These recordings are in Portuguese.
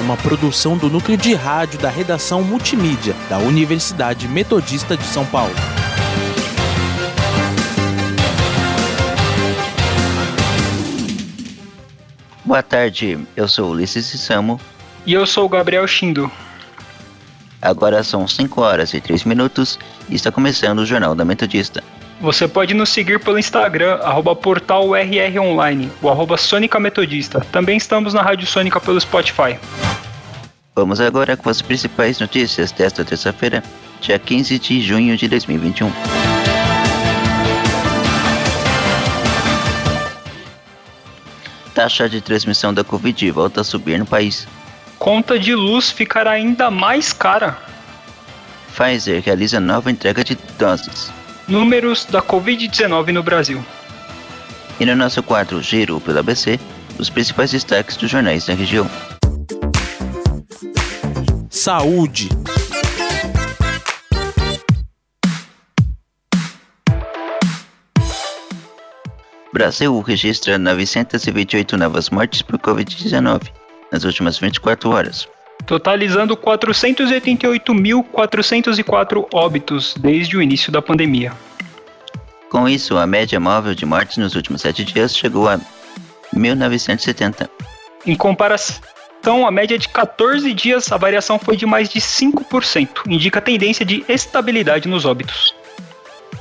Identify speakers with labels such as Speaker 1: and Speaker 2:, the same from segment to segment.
Speaker 1: uma produção do núcleo de rádio da redação multimídia da Universidade Metodista de São Paulo.
Speaker 2: Boa tarde, eu sou Ulisses Samo.
Speaker 3: E eu sou o Gabriel Shindo.
Speaker 2: Agora são 5 horas e 3 minutos e está começando o Jornal da Metodista.
Speaker 3: Você pode nos seguir pelo Instagram, arroba portal RR Online, ou arroba Sônica Metodista. Também estamos na Rádio Sônica pelo Spotify.
Speaker 2: Vamos agora com as principais notícias desta terça-feira, dia 15 de junho de 2021. Taxa de transmissão da Covid volta a subir no país.
Speaker 3: Conta de luz ficará ainda mais cara.
Speaker 2: Pfizer realiza nova entrega de doses.
Speaker 3: Números da Covid-19 no Brasil.
Speaker 2: E no nosso quadro Giro pelo ABC, os principais destaques dos jornais da região.
Speaker 1: Saúde.
Speaker 2: Brasil registra 928 novas mortes por Covid-19 nas últimas 24 horas,
Speaker 3: totalizando 488.404 óbitos desde o início da pandemia.
Speaker 2: Com isso, a média móvel de mortes nos últimos sete dias chegou a 1.970.
Speaker 3: Em comparação à média de 14 dias, a variação foi de mais de 5%, indica a tendência de estabilidade nos óbitos.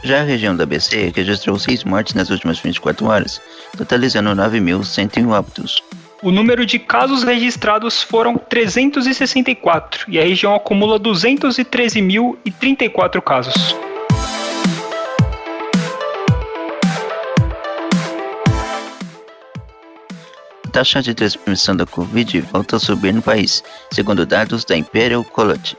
Speaker 2: Já a região da BC registrou seis mortes nas últimas 24 horas, totalizando 9.101 óbitos.
Speaker 3: O número de casos registrados foram 364 e a região acumula 213.034 casos.
Speaker 2: Taxa de transmissão da Covid volta a subir no país, segundo dados da Imperial College.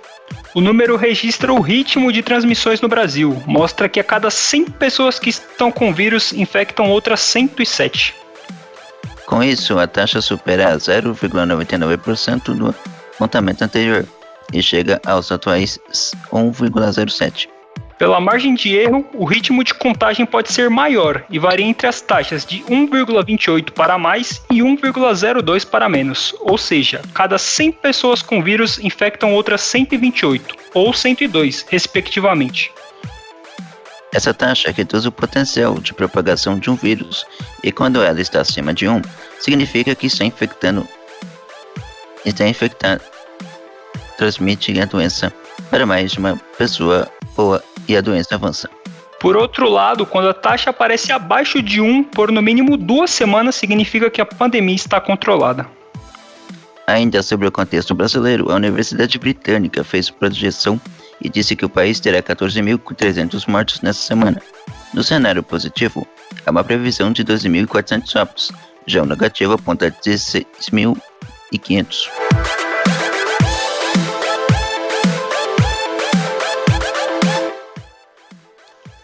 Speaker 3: O número registra o ritmo de transmissões no Brasil. Mostra que a cada 100 pessoas que estão com vírus infectam outras 107.
Speaker 2: Com isso, a taxa supera 0,99% do montamento anterior e chega aos atuais 1,07%.
Speaker 3: Pela margem de erro, o ritmo de contagem pode ser maior e varia entre as taxas de 1,28 para mais e 1,02 para menos, ou seja, cada 100 pessoas com vírus infectam outras 128 ou 102, respectivamente.
Speaker 2: Essa taxa reduz o potencial de propagação de um vírus e quando ela está acima de 1, significa que está infectando está infectado transmite a doença para mais de uma pessoa ou e a doença avança.
Speaker 3: Por outro lado, quando a taxa aparece abaixo de 1 por no mínimo duas semanas, significa que a pandemia está controlada.
Speaker 2: Ainda sobre o contexto brasileiro, a Universidade Britânica fez projeção e disse que o país terá 14.300 mortos nessa semana. No cenário positivo, há uma previsão de 12.400 óbitos, já o negativo aponta 16.500.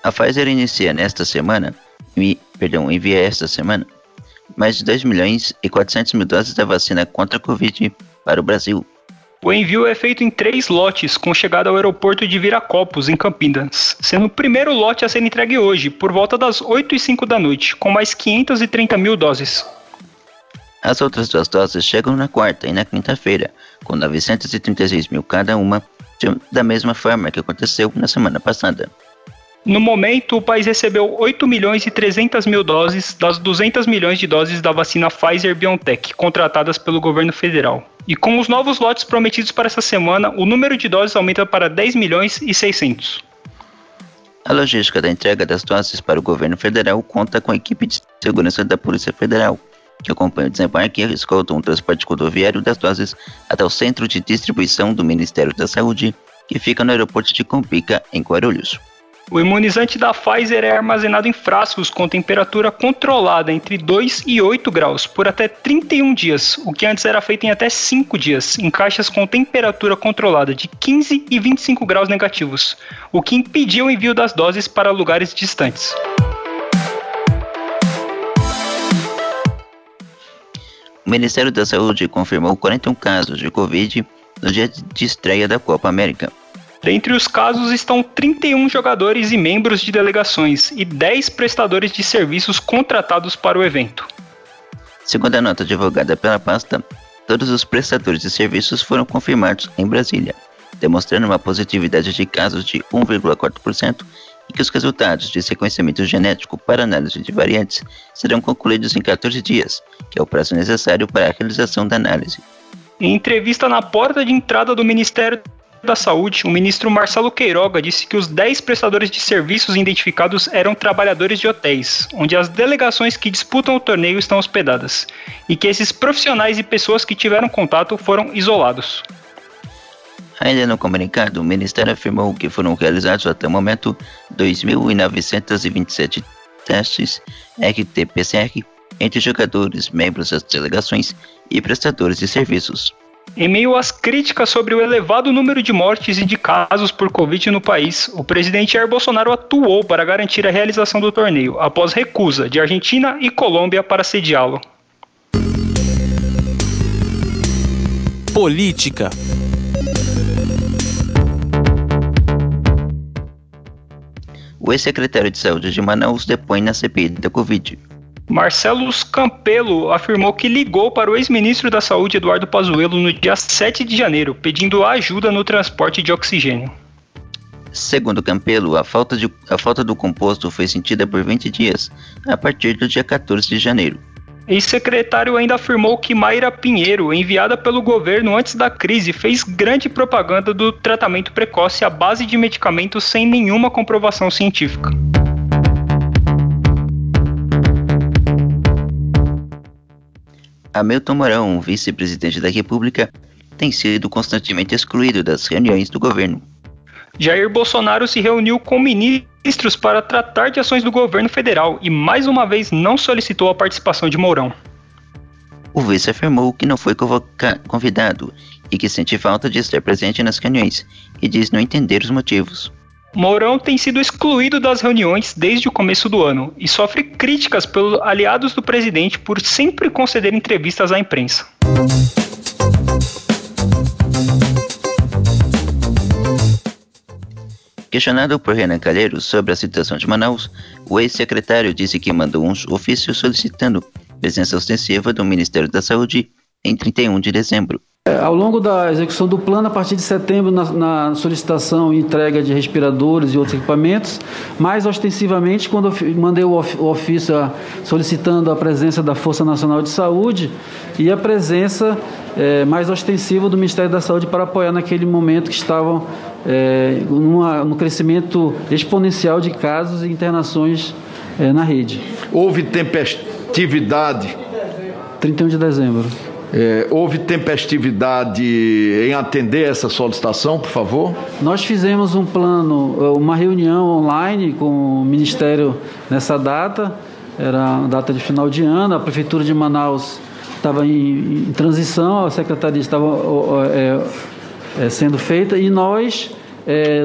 Speaker 2: A Pfizer inicia nesta semana, e, perdão, envia esta semana, mais de 2 milhões e 400 mil doses da vacina contra a Covid para o Brasil.
Speaker 3: O envio é feito em três lotes, com chegada ao aeroporto de Viracopos, em Campinas, sendo o primeiro lote a ser entregue hoje, por volta das 8 e 5 da noite, com mais 530 mil doses.
Speaker 2: As outras duas doses chegam na quarta e na quinta-feira, com 936 mil cada uma, da mesma forma que aconteceu na semana passada.
Speaker 3: No momento, o país recebeu 8 milhões e 300 mil doses das 200 milhões de doses da vacina Pfizer-BioNTech, contratadas pelo governo federal. E com os novos lotes prometidos para essa semana, o número de doses aumenta para 10 milhões e 600.
Speaker 2: A logística da entrega das doses para o governo federal conta com a equipe de segurança da Polícia Federal, que acompanha o desembarque e escolta um transporte rodoviário das doses até o centro de distribuição do Ministério da Saúde, que fica no aeroporto de Compica, em Guarulhos.
Speaker 3: O imunizante da Pfizer é armazenado em frascos com temperatura controlada entre 2 e 8 graus por até 31 dias, o que antes era feito em até 5 dias, em caixas com temperatura controlada de 15 e 25 graus negativos, o que impediu o envio das doses para lugares distantes.
Speaker 2: O Ministério da Saúde confirmou 41 casos de Covid no dia de estreia da Copa América.
Speaker 3: Dentre os casos estão 31 jogadores e membros de delegações e 10 prestadores de serviços contratados para o evento.
Speaker 2: Segundo a nota divulgada pela pasta, todos os prestadores de serviços foram confirmados em Brasília, demonstrando uma positividade de casos de 1,4% e que os resultados de sequenciamento genético para análise de variantes serão concluídos em 14 dias, que é o prazo necessário para a realização da análise.
Speaker 3: Em entrevista na porta de entrada do Ministério da Saúde, o ministro Marcelo Queiroga disse que os 10 prestadores de serviços identificados eram trabalhadores de hotéis, onde as delegações que disputam o torneio estão hospedadas, e que esses profissionais e pessoas que tiveram contato foram isolados.
Speaker 2: Ainda no comunicado, o Ministério afirmou que foram realizados até o momento 2.927 testes RT-PCR entre jogadores, membros das delegações e prestadores de serviços.
Speaker 3: Em meio às críticas sobre o elevado número de mortes e de casos por Covid no país, o presidente Jair Bolsonaro atuou para garantir a realização do torneio, após recusa de Argentina e Colômbia para sediá-lo.
Speaker 1: Política.
Speaker 2: O ex-secretário de Saúde de Manaus depõe na CPI da Covid.
Speaker 3: Marcelo Campelo afirmou que ligou para o ex-ministro da Saúde Eduardo Pazuello no dia 7 de janeiro, pedindo ajuda no transporte de oxigênio.
Speaker 2: Segundo Campelo, a falta, de, a falta do composto foi sentida por 20 dias, a partir do dia 14 de janeiro.
Speaker 3: Ex-secretário ainda afirmou que Mayra Pinheiro, enviada pelo governo antes da crise, fez grande propaganda do tratamento precoce à base de medicamentos sem nenhuma comprovação científica.
Speaker 2: Hamilton Mourão, vice-presidente da República, tem sido constantemente excluído das reuniões do governo.
Speaker 3: Jair Bolsonaro se reuniu com ministros para tratar de ações do governo federal e mais uma vez não solicitou a participação de Mourão.
Speaker 2: O vice afirmou que não foi convidado e que sente falta de estar presente nas reuniões e diz não entender os motivos.
Speaker 3: Mourão tem sido excluído das reuniões desde o começo do ano e sofre críticas pelos aliados do presidente por sempre conceder entrevistas à imprensa.
Speaker 2: Questionado por Renan Calheiros sobre a situação de Manaus, o ex-secretário disse que mandou um ofício solicitando presença ostensiva do Ministério da Saúde em 31 de dezembro.
Speaker 4: É, ao longo da execução do plano, a partir de setembro, na, na, solicitação e entrega de respiradores e outros equipamentos, mais ostensivamente, quando eu mandei o ofício solicitando a presença da Força Nacional de Saúde e a presença é, mais ostensiva do Ministério da Saúde para apoiar naquele momento que estavam é, numa, no crescimento exponencial de casos e internações é, na rede.
Speaker 5: Houve tempestividade?
Speaker 4: 31 de dezembro.
Speaker 5: É, houve tempestividade em atender essa solicitação, por favor?
Speaker 4: Nós fizemos um plano, uma reunião online com o Ministério nessa data, era uma data de final de ano, a Prefeitura de Manaus estava em, em transição, a Secretaria estava é, é, sendo feita. E nós,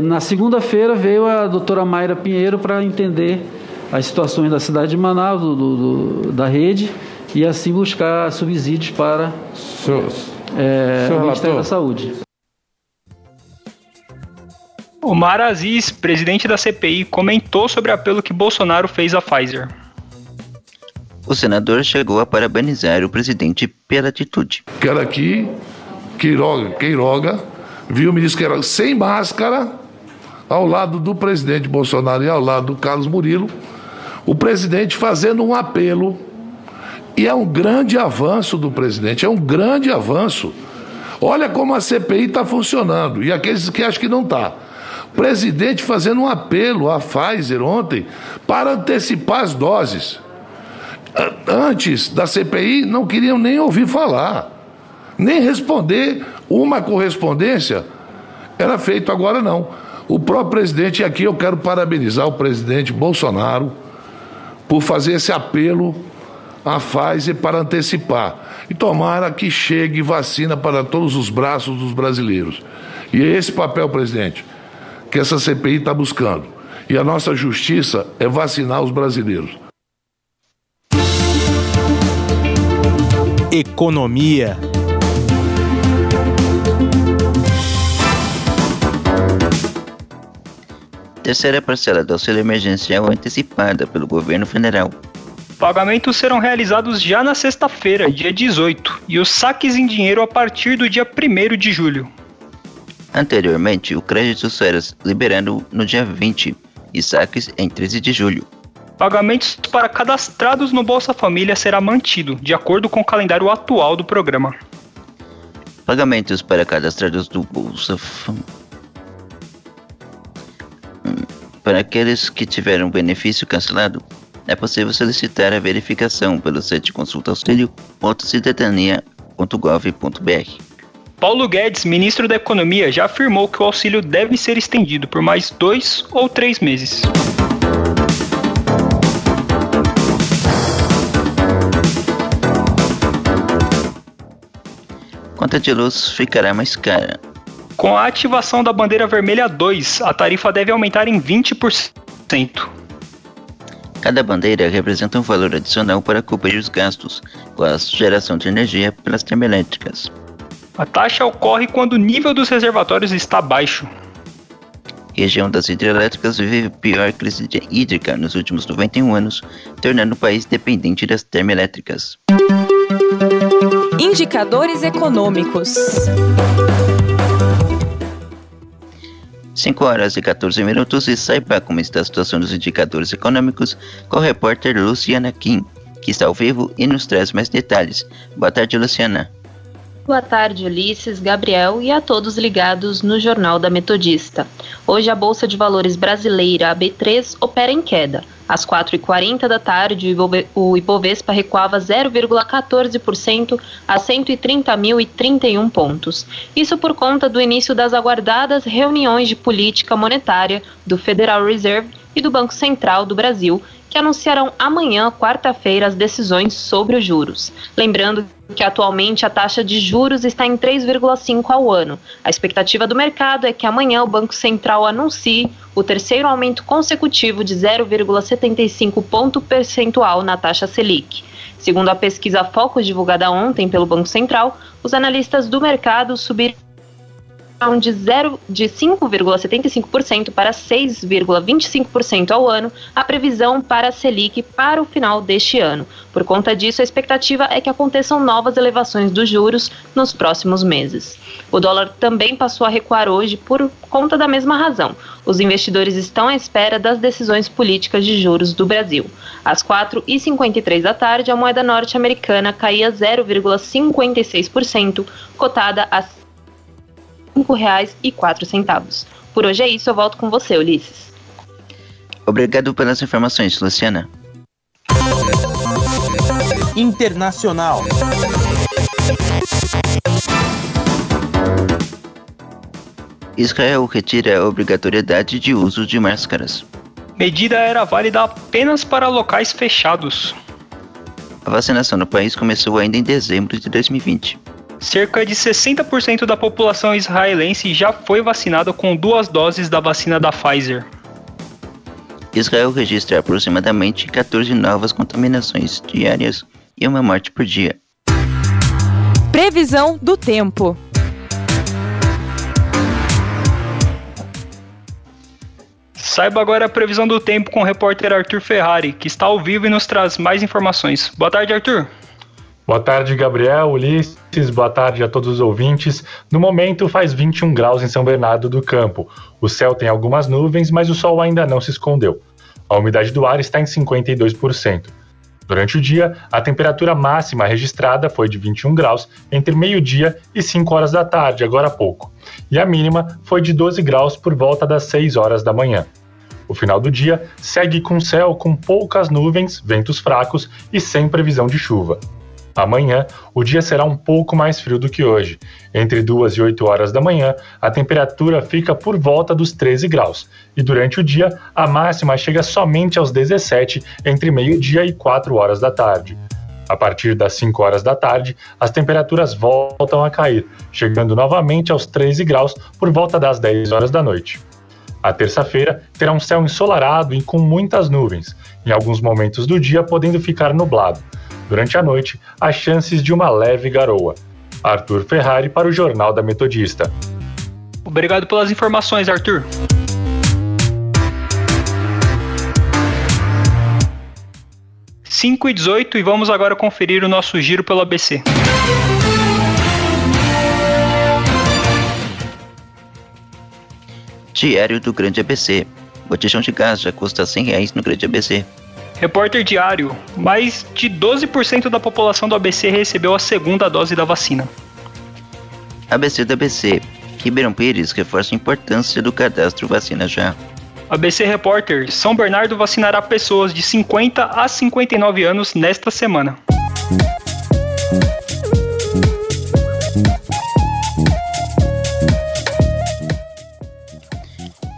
Speaker 4: na segunda-feira, veio a doutora Mayra Pinheiro para entender as situações da cidade de Manaus, do, do, da rede e assim buscar subsídios para senhor, é, o Ministério da Saúde.
Speaker 3: O Mar Aziz, presidente da CPI, comentou sobre o apelo que Bolsonaro fez à Pfizer.
Speaker 2: O senador chegou a parabenizar o presidente pela atitude.
Speaker 5: Quero aqui, Queiroga, Queiroga viu o ministro Queiroga sem máscara, ao lado do presidente Bolsonaro e ao lado do Carlos Murilo, o presidente fazendo um apelo e é um grande avanço do presidente, é um grande avanço. Olha como a CPI está funcionando, e aqueles que acham que não está. Presidente fazendo um apelo à Pfizer ontem para antecipar as doses. Antes da CPI, não queriam nem ouvir falar, nem responder uma correspondência. Era feito agora não. O próprio presidente, e aqui eu quero parabenizar o presidente Bolsonaro por fazer esse apelo à Pfizer para antecipar. E tomara que chegue vacina para todos os braços dos brasileiros. E é esse papel, presidente, que essa CPI está buscando. E a nossa justiça é vacinar os brasileiros.
Speaker 1: Economia.
Speaker 2: Terceira parcela do auxílio emergencial antecipada pelo governo federal.
Speaker 3: Pagamentos serão realizados já na sexta-feira, dia 18, e os saques em dinheiro a partir do dia 1 de julho.
Speaker 2: Anteriormente, o crédito era liberado no dia 20 e saques em 13 de julho.
Speaker 3: Pagamentos para cadastrados no Bolsa Família será mantido, de acordo com o calendário atual do programa.
Speaker 2: Pagamentos para cadastrados do Bolsa Família. Hum, para aqueles que tiveram benefício cancelado, é possível solicitar a verificação pelo site consultaauxilio.cidadania.gov.br.
Speaker 3: Paulo Guedes, ministro da Economia, já afirmou que o auxílio deve ser estendido por mais dois ou três meses.
Speaker 2: Conta de luz ficará mais cara.
Speaker 3: Com a ativação da bandeira vermelha 2, a tarifa deve aumentar em 20%.
Speaker 2: Cada bandeira representa um valor adicional para cobrir os gastos com a geração de energia pelas termoelétricas.
Speaker 3: A taxa ocorre quando o nível dos reservatórios está baixo.
Speaker 2: Região das hidrelétricas vive pior crise hídrica nos últimos 91 anos, tornando o país dependente das termoelétricas.
Speaker 6: Indicadores econômicos.
Speaker 2: 5 horas e 14 minutos e saiba como está a situação dos indicadores econômicos com o repórter Luciana Kim, que está ao vivo e nos traz mais detalhes. Boa tarde, Luciana.
Speaker 7: Boa tarde, Ulisses, Gabriel e a todos ligados no Jornal da Metodista. Hoje a Bolsa de Valores brasileira, a B3, opera em queda. Às 4h40 da tarde, o Ibovespa recuava 0,14% a 130.031 pontos. Isso por conta do início das aguardadas reuniões de política monetária do Federal Reserve e do Banco Central do Brasil, que anunciarão amanhã, quarta-feira, as decisões sobre os juros. Lembrando que atualmente a taxa de juros está em 3,5 ao ano. A expectativa do mercado é que amanhã o Banco Central anuncie o terceiro aumento consecutivo de 0,75 ponto percentual na taxa Selic. Segundo a pesquisa Focus divulgada ontem pelo Banco Central, os analistas do mercado subiram de, de 5,75% para 6,25% ao ano a previsão para a Selic para o final deste ano. Por conta disso, a expectativa é que aconteçam novas elevações dos juros nos próximos meses. O dólar também passou a recuar hoje por conta da mesma razão. Os investidores estão à espera das decisões políticas de juros do Brasil. Às 4h53 da tarde, a moeda norte-americana caía 0,56%, cotada a 5,04. Por hoje é isso, eu volto com você, Ulisses.
Speaker 2: Obrigado pelas informações, Luciana.
Speaker 1: Internacional.
Speaker 2: Israel retira a obrigatoriedade de uso de máscaras.
Speaker 3: Medida era válida apenas para locais fechados.
Speaker 2: A vacinação no país começou ainda em dezembro de 2020.
Speaker 3: Cerca de 60% da população israelense já foi vacinada com duas doses da vacina da Pfizer.
Speaker 2: Israel registra aproximadamente 14 novas contaminações diárias e uma morte por dia.
Speaker 6: Previsão do tempo.
Speaker 3: Saiba agora a previsão do tempo com o repórter Arthur Ferrari, que está ao vivo e nos traz mais informações. Boa tarde, Arthur.
Speaker 8: Boa tarde, Gabriel, Ulisses, boa tarde a todos os ouvintes. No momento faz 21 graus em São Bernardo do Campo. O céu tem algumas nuvens, mas o sol ainda não se escondeu. A umidade do ar está em 52%. Durante o dia, a temperatura máxima registrada foi de 21 graus entre meio-dia e 5 horas da tarde, agora há pouco, e a mínima foi de 12 graus por volta das 6 horas da manhã. O final do dia segue com céu com poucas nuvens, ventos fracos e sem previsão de chuva. Amanhã, o dia será um pouco mais frio do que hoje. Entre 2 e 8 horas da manhã, a temperatura fica por volta dos 13 graus, e durante o dia, a máxima chega somente aos 17 entre meio-dia e 4 horas da tarde. A partir das 5 horas da tarde, as temperaturas voltam a cair, chegando novamente aos 13 graus por volta das 10 horas da noite. A terça-feira terá um céu ensolarado e com muitas nuvens, em alguns momentos do dia podendo ficar nublado. Durante a noite, há chances de uma leve garoa. Arthur Ferrari para o Jornal da Metodista.
Speaker 3: Obrigado pelas informações, Arthur. Cinco e 18 e vamos agora conferir o nosso giro pelo ABC.
Speaker 2: Diário do Grande ABC. Botijão de gás já custa 100 reais no Grande ABC.
Speaker 3: Repórter Diário. Mais de 12% da população do ABC recebeu a segunda dose da vacina.
Speaker 2: ABC do ABC. Ribeirão Pires reforça a importância do cadastro vacina já.
Speaker 3: ABC Repórter. São Bernardo vacinará pessoas de 50 a 59 anos nesta semana.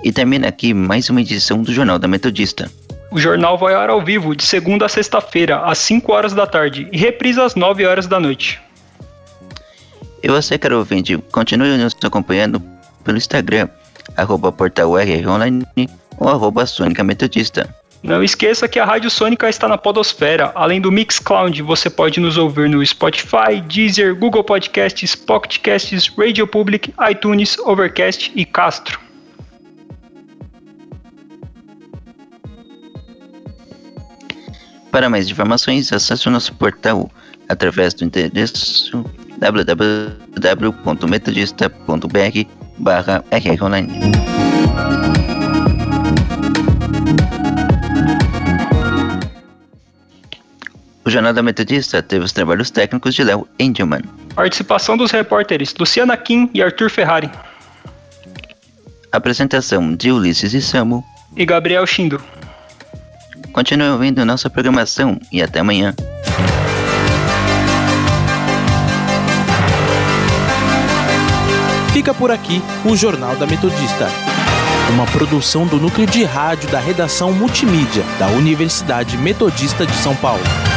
Speaker 2: E termina aqui mais uma edição do Jornal da Metodista.
Speaker 3: O jornal vai ao ar ao vivo de segunda a sexta-feira, às 5 horas da tarde, e reprisa às 9 horas da noite.
Speaker 2: E você, caro ouvinte, continue nos acompanhando pelo Instagram, arroba portalrronline ou arroba Sônica Metodista.
Speaker 3: Não esqueça que a Rádio Sônica está na Podosfera. Além do Mixcloud, você pode nos ouvir no Spotify, Deezer, Google Podcasts, Pocket Casts, Radio Public, iTunes, Overcast e Castro.
Speaker 2: Para mais informações, acesse o nosso portal através do endereço www.metodista.br barra rronline. O Jornal da Metodista teve os trabalhos técnicos de Léo Engelman.
Speaker 3: Participação dos repórteres Luciana Kim e Arthur Ferrari.
Speaker 2: Apresentação de Ulisses e Samu.
Speaker 3: E Gabriel Shindo.
Speaker 2: Continue ouvindo nossa programação e até amanhã.
Speaker 1: Fica por aqui o Jornal da Metodista. Uma produção do núcleo de rádio da redação multimídia da Universidade Metodista de São Paulo.